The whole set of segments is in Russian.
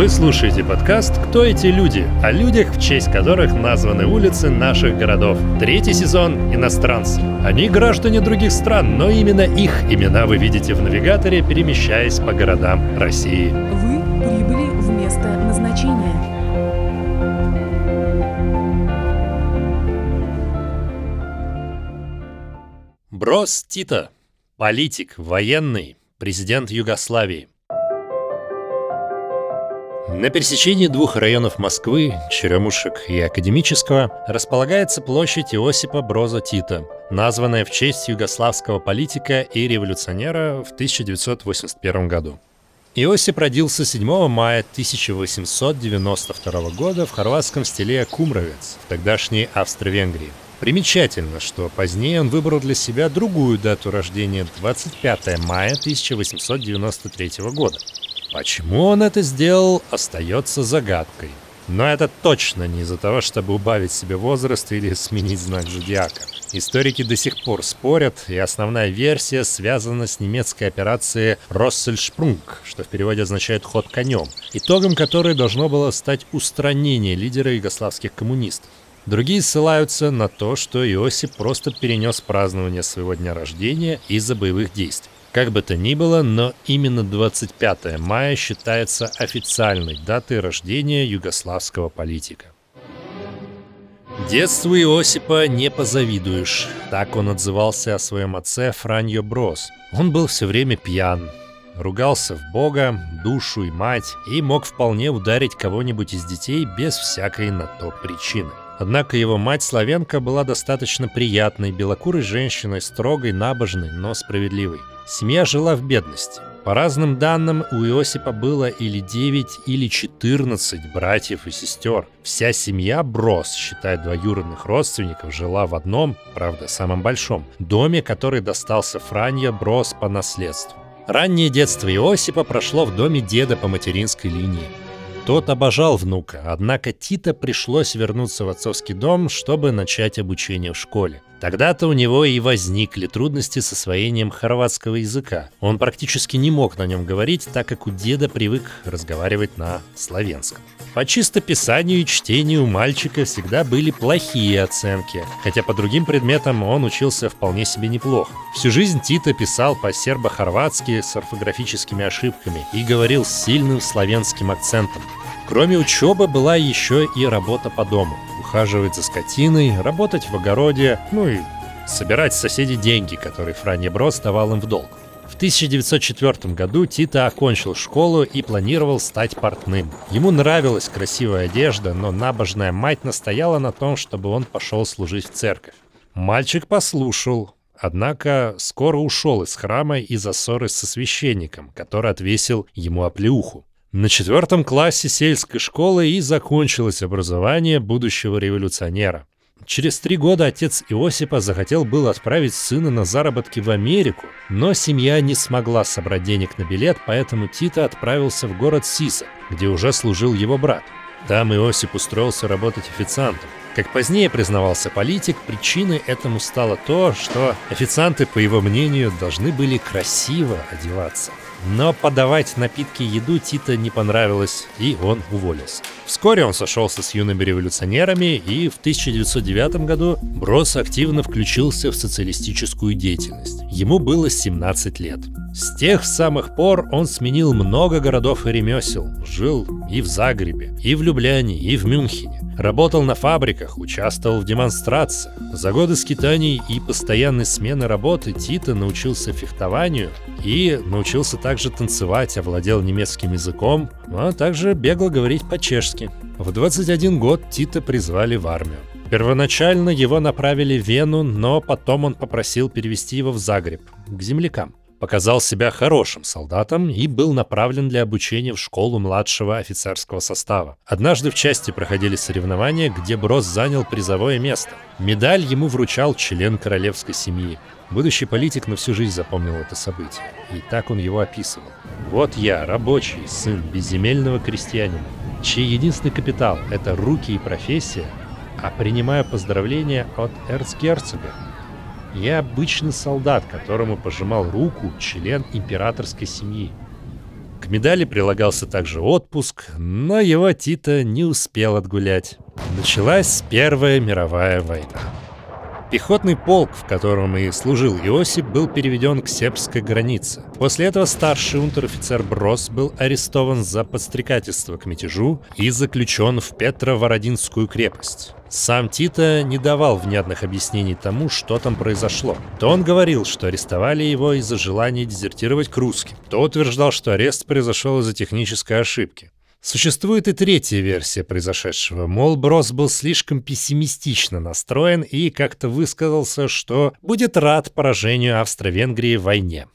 Вы слушаете подкаст «Кто эти люди?» о людях, в честь которых названы улицы наших городов. Третий сезон «Иностранцы». Они граждане других стран, но именно их имена вы видите в навигаторе, перемещаясь по городам России. Вы прибыли в место назначения. Брос Тита. Политик, военный, президент Югославии. На пересечении двух районов Москвы, Черемушек и Академического, располагается площадь Иосипа Броза Тита, названная в честь югославского политика и революционера в 1981 году. Иосип родился 7 мая 1892 года в хорватском стиле Кумровец, в тогдашней Австро-Венгрии. Примечательно, что позднее он выбрал для себя другую дату рождения – 25 мая 1893 года, Почему он это сделал, остается загадкой. Но это точно не из-за того, чтобы убавить себе возраст или сменить знак зодиака. Историки до сих пор спорят, и основная версия связана с немецкой операцией «Россельшпрунг», что в переводе означает «ход конем», итогом которой должно было стать устранение лидера югославских коммунистов. Другие ссылаются на то, что Иосип просто перенес празднование своего дня рождения из-за боевых действий. Как бы то ни было, но именно 25 мая считается официальной датой рождения югославского политика. Детству Иосипа не позавидуешь. Так он отзывался о своем отце Франьо Брос. Он был все время пьян, ругался в Бога, душу и мать и мог вполне ударить кого-нибудь из детей без всякой на то причины. Однако его мать Славенко была достаточно приятной, белокурой женщиной, строгой, набожной, но справедливой. Семья жила в бедности. По разным данным, у Иосипа было или 9, или 14 братьев и сестер. Вся семья Брос, считая двоюродных родственников, жила в одном, правда, самом большом, доме, который достался Франья Брос по наследству. Раннее детство Иосипа прошло в доме деда по материнской линии. Тот обожал внука, однако Тита пришлось вернуться в отцовский дом, чтобы начать обучение в школе. Тогда-то у него и возникли трудности с освоением хорватского языка. Он практически не мог на нем говорить, так как у деда привык разговаривать на славянском. По чистописанию и чтению мальчика всегда были плохие оценки, хотя по другим предметам он учился вполне себе неплохо. Всю жизнь Тита писал по-сербо-хорватски с орфографическими ошибками и говорил с сильным славянским акцентом. Кроме учебы была еще и работа по дому. Ухаживать за скотиной, работать в огороде, ну и собирать с соседей деньги, которые Франье Брос давал им в долг. В 1904 году Тита окончил школу и планировал стать портным. Ему нравилась красивая одежда, но набожная мать настояла на том, чтобы он пошел служить в церковь. Мальчик послушал, однако скоро ушел из храма из-за ссоры со священником, который отвесил ему оплеуху. На четвертом классе сельской школы и закончилось образование будущего революционера. Через три года отец Иосипа захотел было отправить сына на заработки в Америку, но семья не смогла собрать денег на билет, поэтому Тита отправился в город Сиса, где уже служил его брат. Там Иосип устроился работать официантом. Как позднее признавался политик, причиной этому стало то, что официанты, по его мнению, должны были красиво одеваться. Но подавать напитки и еду Тита не понравилось, и он уволился. Вскоре он сошелся с юными революционерами, и в 1909 году Брос активно включился в социалистическую деятельность. Ему было 17 лет. С тех самых пор он сменил много городов и ремесел. Жил и в Загребе, и в Любляне, и в Мюнхене. Работал на фабриках, участвовал в демонстрациях. За годы скитаний и постоянной смены работы Тита научился фехтованию и научился также танцевать, овладел немецким языком, а также бегло говорить по-чешски. В 21 год Тита призвали в армию. Первоначально его направили в Вену, но потом он попросил перевести его в Загреб, к землякам показал себя хорошим солдатом и был направлен для обучения в школу младшего офицерского состава. Однажды в части проходили соревнования, где Брос занял призовое место. Медаль ему вручал член королевской семьи. Будущий политик на всю жизнь запомнил это событие. И так он его описывал. «Вот я, рабочий, сын безземельного крестьянина, чей единственный капитал — это руки и профессия, а принимаю поздравления от эрцгерцога, я обычный солдат, которому пожимал руку член императорской семьи. К медали прилагался также отпуск, но его Тита не успел отгулять. Началась Первая мировая война. Пехотный полк, в котором и служил Иосип, был переведен к сербской границе. После этого старший унтер-офицер Брос был арестован за подстрекательство к мятежу и заключен в Петро-Вородинскую крепость. Сам Тита не давал внятных объяснений тому, что там произошло. То он говорил, что арестовали его из-за желания дезертировать к русским, то утверждал, что арест произошел из-за технической ошибки. Существует и третья версия произошедшего. Мол, Брос был слишком пессимистично настроен и как-то высказался, что будет рад поражению Австро-Венгрии в войне.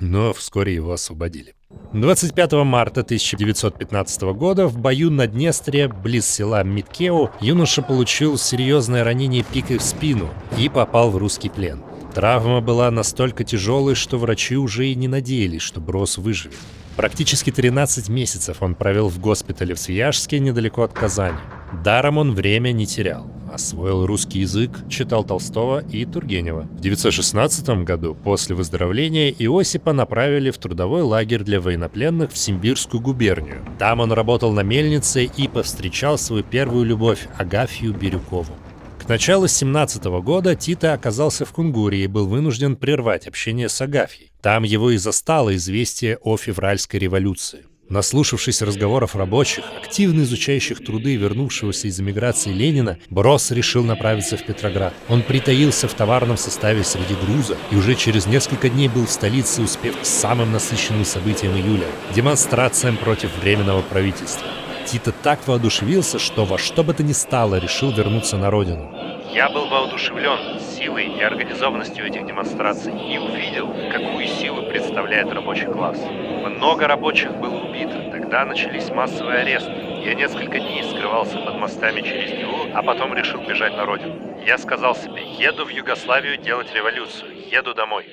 Но вскоре его освободили. 25 марта 1915 года в бою на Днестре, близ села Миткеу, юноша получил серьезное ранение пикой в спину и попал в русский плен. Травма была настолько тяжелой, что врачи уже и не надеялись, что Брос выживет. Практически 13 месяцев он провел в госпитале в Свияжске, недалеко от Казани. Даром он время не терял. Освоил русский язык, читал Толстого и Тургенева. В 1916 году, после выздоровления, Иосипа направили в трудовой лагерь для военнопленных в Симбирскую губернию. Там он работал на мельнице и повстречал свою первую любовь Агафью Бирюкову. К началу 17 года Тита оказался в Кунгуре и был вынужден прервать общение с Агафьей. Там его и застало известие о февральской революции. Наслушавшись разговоров рабочих, активно изучающих труды вернувшегося из эмиграции Ленина, Брос решил направиться в Петроград. Он притаился в товарном составе среди груза и уже через несколько дней был в столице, успев к самым насыщенным событиям июля – демонстрациям против Временного правительства. Тита так воодушевился, что во что бы то ни стало решил вернуться на родину. Я был воодушевлен силой и организованностью этих демонстраций и увидел, какую силу представляет рабочий класс. Много рабочих было убито, тогда начались массовые аресты. Я несколько дней скрывался под мостами через Неву, а потом решил бежать на родину. Я сказал себе, еду в Югославию делать революцию, еду домой.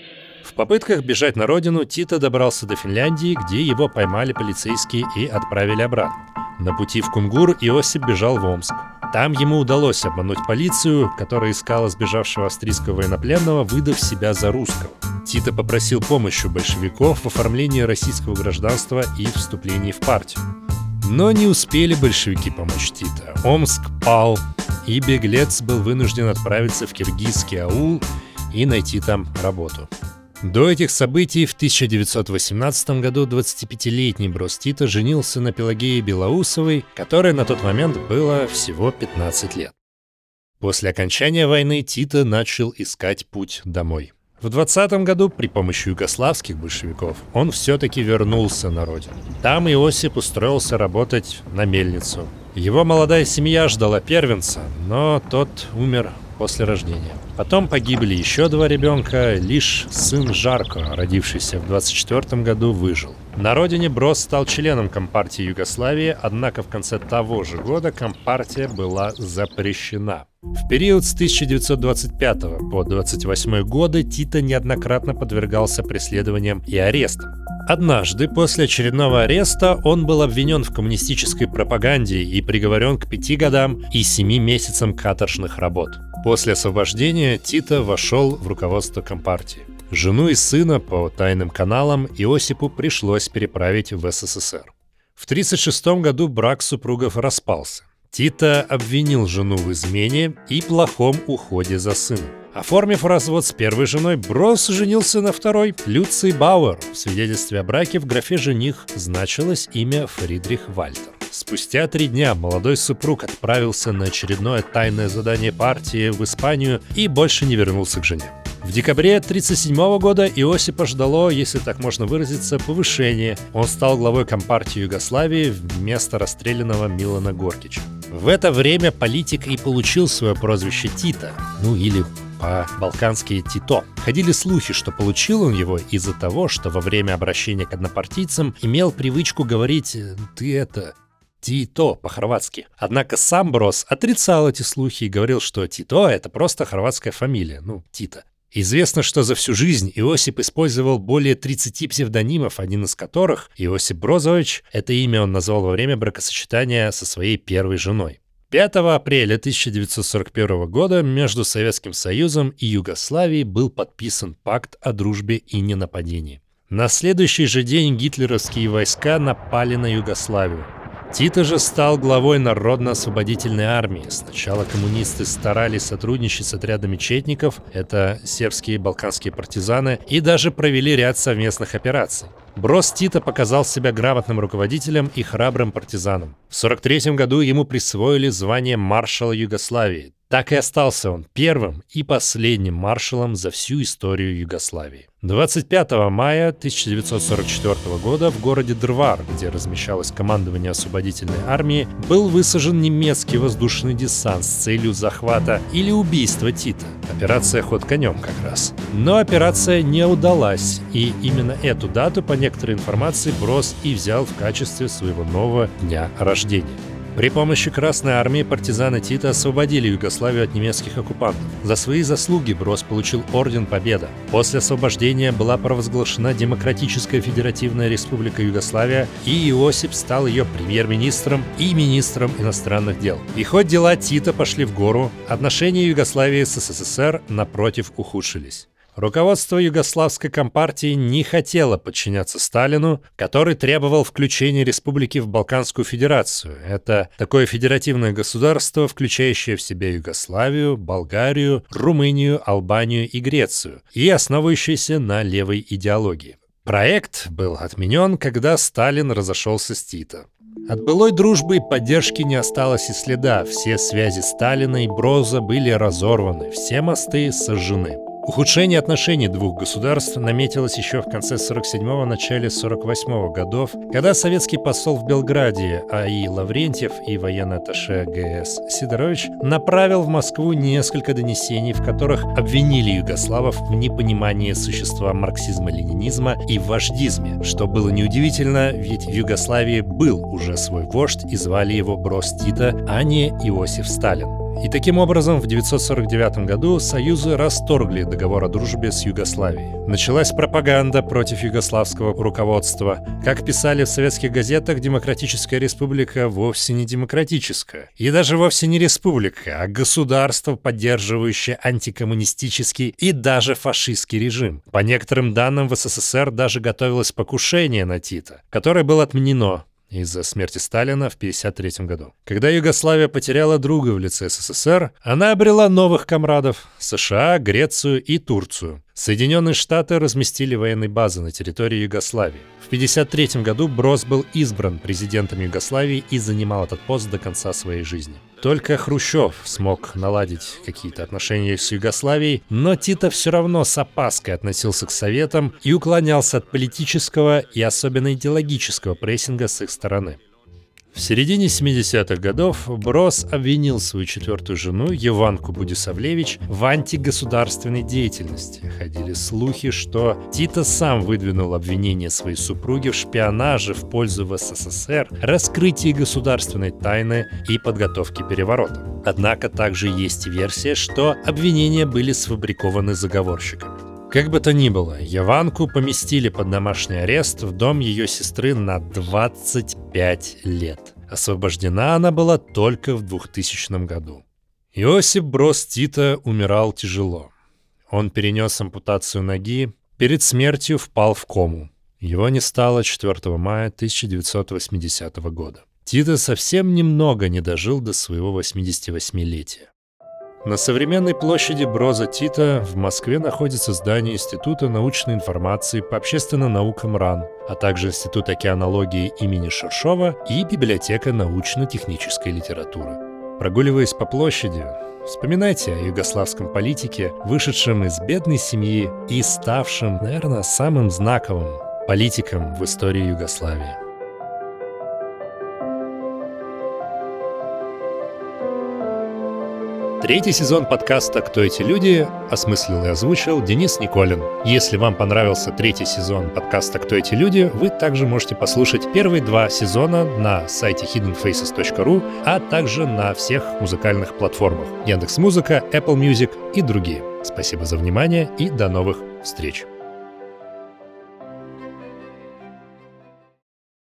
В попытках бежать на родину Тита добрался до Финляндии, где его поймали полицейские и отправили обратно. На пути в Кунгур Иосип бежал в Омск. Там ему удалось обмануть полицию, которая искала сбежавшего австрийского военнопленного, выдав себя за русского. Тита попросил помощи у большевиков в оформлении российского гражданства и вступлении в партию. Но не успели большевики помочь Тита. Омск пал, и беглец был вынужден отправиться в киргизский аул и найти там работу. До этих событий в 1918 году 25-летний Брос Тита женился на Пелагее Белоусовой, которой на тот момент было всего 15 лет. После окончания войны Тита начал искать путь домой. В 20 году при помощи югославских большевиков он все-таки вернулся на родину. Там Иосип устроился работать на мельницу. Его молодая семья ждала первенца, но тот умер после рождения. Потом погибли еще два ребенка, лишь сын Жарко, родившийся в 24 году, выжил. На родине Брос стал членом Компартии Югославии, однако в конце того же года Компартия была запрещена. В период с 1925 по 28 годы Тита неоднократно подвергался преследованиям и арестам. Однажды, после очередного ареста, он был обвинен в коммунистической пропаганде и приговорен к пяти годам и семи месяцам каторжных работ. После освобождения Тита вошел в руководство Компартии. Жену и сына по тайным каналам Иосипу пришлось переправить в СССР. В 1936 году брак супругов распался. Тита обвинил жену в измене и плохом уходе за сыном. Оформив развод с первой женой, Брос женился на второй, Люций Бауэр. В свидетельстве о браке в графе «жених» значилось имя Фридрих Вальтер. Спустя три дня молодой супруг отправился на очередное тайное задание партии в Испанию и больше не вернулся к жене. В декабре 1937 года Иосипа ждало, если так можно выразиться, повышение. Он стал главой Компартии Югославии вместо расстрелянного Милана Горкича. В это время политик и получил свое прозвище Тита, ну или по-балкански Тито. Ходили слухи, что получил он его из-за того, что во время обращения к однопартийцам имел привычку говорить «ты это, Тито по-хорватски. Однако сам Брос отрицал эти слухи и говорил, что Тито — это просто хорватская фамилия, ну, Тита. Известно, что за всю жизнь Иосип использовал более 30 псевдонимов, один из которых, Иосип Брозович, это имя он назвал во время бракосочетания со своей первой женой. 5 апреля 1941 года между Советским Союзом и Югославией был подписан пакт о дружбе и ненападении. На следующий же день гитлеровские войска напали на Югославию. Тита же стал главой Народно-освободительной армии. Сначала коммунисты старались сотрудничать с отрядами четников, это сербские и балканские партизаны, и даже провели ряд совместных операций. Брос Тита показал себя грамотным руководителем и храбрым партизаном. В 43 году ему присвоили звание маршала Югославии. Так и остался он первым и последним маршалом за всю историю Югославии. 25 мая 1944 года в городе Дрвар, где размещалось командование освободительной армии, был высажен немецкий воздушный десант с целью захвата или убийства Тита. Операция «Ход конем» как раз. Но операция не удалась, и именно эту дату, по некоторой информации, Брос и взял в качестве своего нового дня рождения. При помощи Красной Армии партизаны Тита освободили Югославию от немецких оккупантов. За свои заслуги Брос получил Орден Победа. После освобождения была провозглашена Демократическая Федеративная Республика Югославия, и Иосип стал ее премьер-министром и министром иностранных дел. И хоть дела Тита пошли в гору, отношения Югославии с СССР, напротив, ухудшились. Руководство Югославской компартии не хотело подчиняться Сталину, который требовал включения республики в Балканскую Федерацию. Это такое федеративное государство, включающее в себя Югославию, Болгарию, Румынию, Албанию и Грецию, и основывающееся на левой идеологии. Проект был отменен, когда Сталин разошелся с Тито. От былой дружбы и поддержки не осталось и следа. Все связи Сталина и Броза были разорваны, все мосты сожжены. Ухудшение отношений двух государств наметилось еще в конце 47-го, начале 48-го годов, когда советский посол в Белграде А.И. Лаврентьев и военный атташе ГС Сидорович направил в Москву несколько донесений, в которых обвинили югославов в непонимании существа марксизма-ленинизма и вождизме, что было неудивительно, ведь в Югославии был уже свой вождь и звали его Брос Тита, а не Иосиф Сталин. И таким образом в 1949 году союзы расторгли договор о дружбе с Югославией. Началась пропаганда против югославского руководства. Как писали в советских газетах, Демократическая республика вовсе не демократическая. И даже вовсе не республика, а государство, поддерживающее антикоммунистический и даже фашистский режим. По некоторым данным, в СССР даже готовилось покушение на Тита, которое было отменено из-за смерти Сталина в 1953 году. Когда Югославия потеряла друга в лице СССР, она обрела новых комрадов – США, Грецию и Турцию. Соединенные Штаты разместили военные базы на территории Югославии. В 1953 году Брос был избран президентом Югославии и занимал этот пост до конца своей жизни. Только Хрущев смог наладить какие-то отношения с Югославией, но Тита все равно с опаской относился к Советам и уклонялся от политического и особенно идеологического прессинга с их стороны. В середине 70-х годов Брос обвинил свою четвертую жену Еванку Будисавлевич в антигосударственной деятельности. Ходили слухи, что Тита сам выдвинул обвинение своей супруги в шпионаже в пользу в СССР, раскрытии государственной тайны и подготовке переворота. Однако также есть версия, что обвинения были сфабрикованы заговорщиками. Как бы то ни было, Яванку поместили под домашний арест в дом ее сестры на 25 лет. Освобождена она была только в 2000 году. Иосип Брос Тита умирал тяжело. Он перенес ампутацию ноги, перед смертью впал в кому. Его не стало 4 мая 1980 года. Тита совсем немного не дожил до своего 88-летия. На современной площади Броза Тита в Москве находится здание Института научной информации по общественным наукам РАН, а также Институт океанологии имени Шершова и библиотека научно-технической литературы. Прогуливаясь по площади, вспоминайте о югославском политике, вышедшем из бедной семьи и ставшем, наверное, самым знаковым политиком в истории Югославии. Третий сезон подкаста «Кто эти люди» осмыслил и озвучил Денис Николин. Если вам понравился третий сезон подкаста «Кто эти люди», вы также можете послушать первые два сезона на сайте hiddenfaces.ru, а также на всех музыкальных платформах Яндекс.Музыка, Apple Music и другие. Спасибо за внимание и до новых встреч!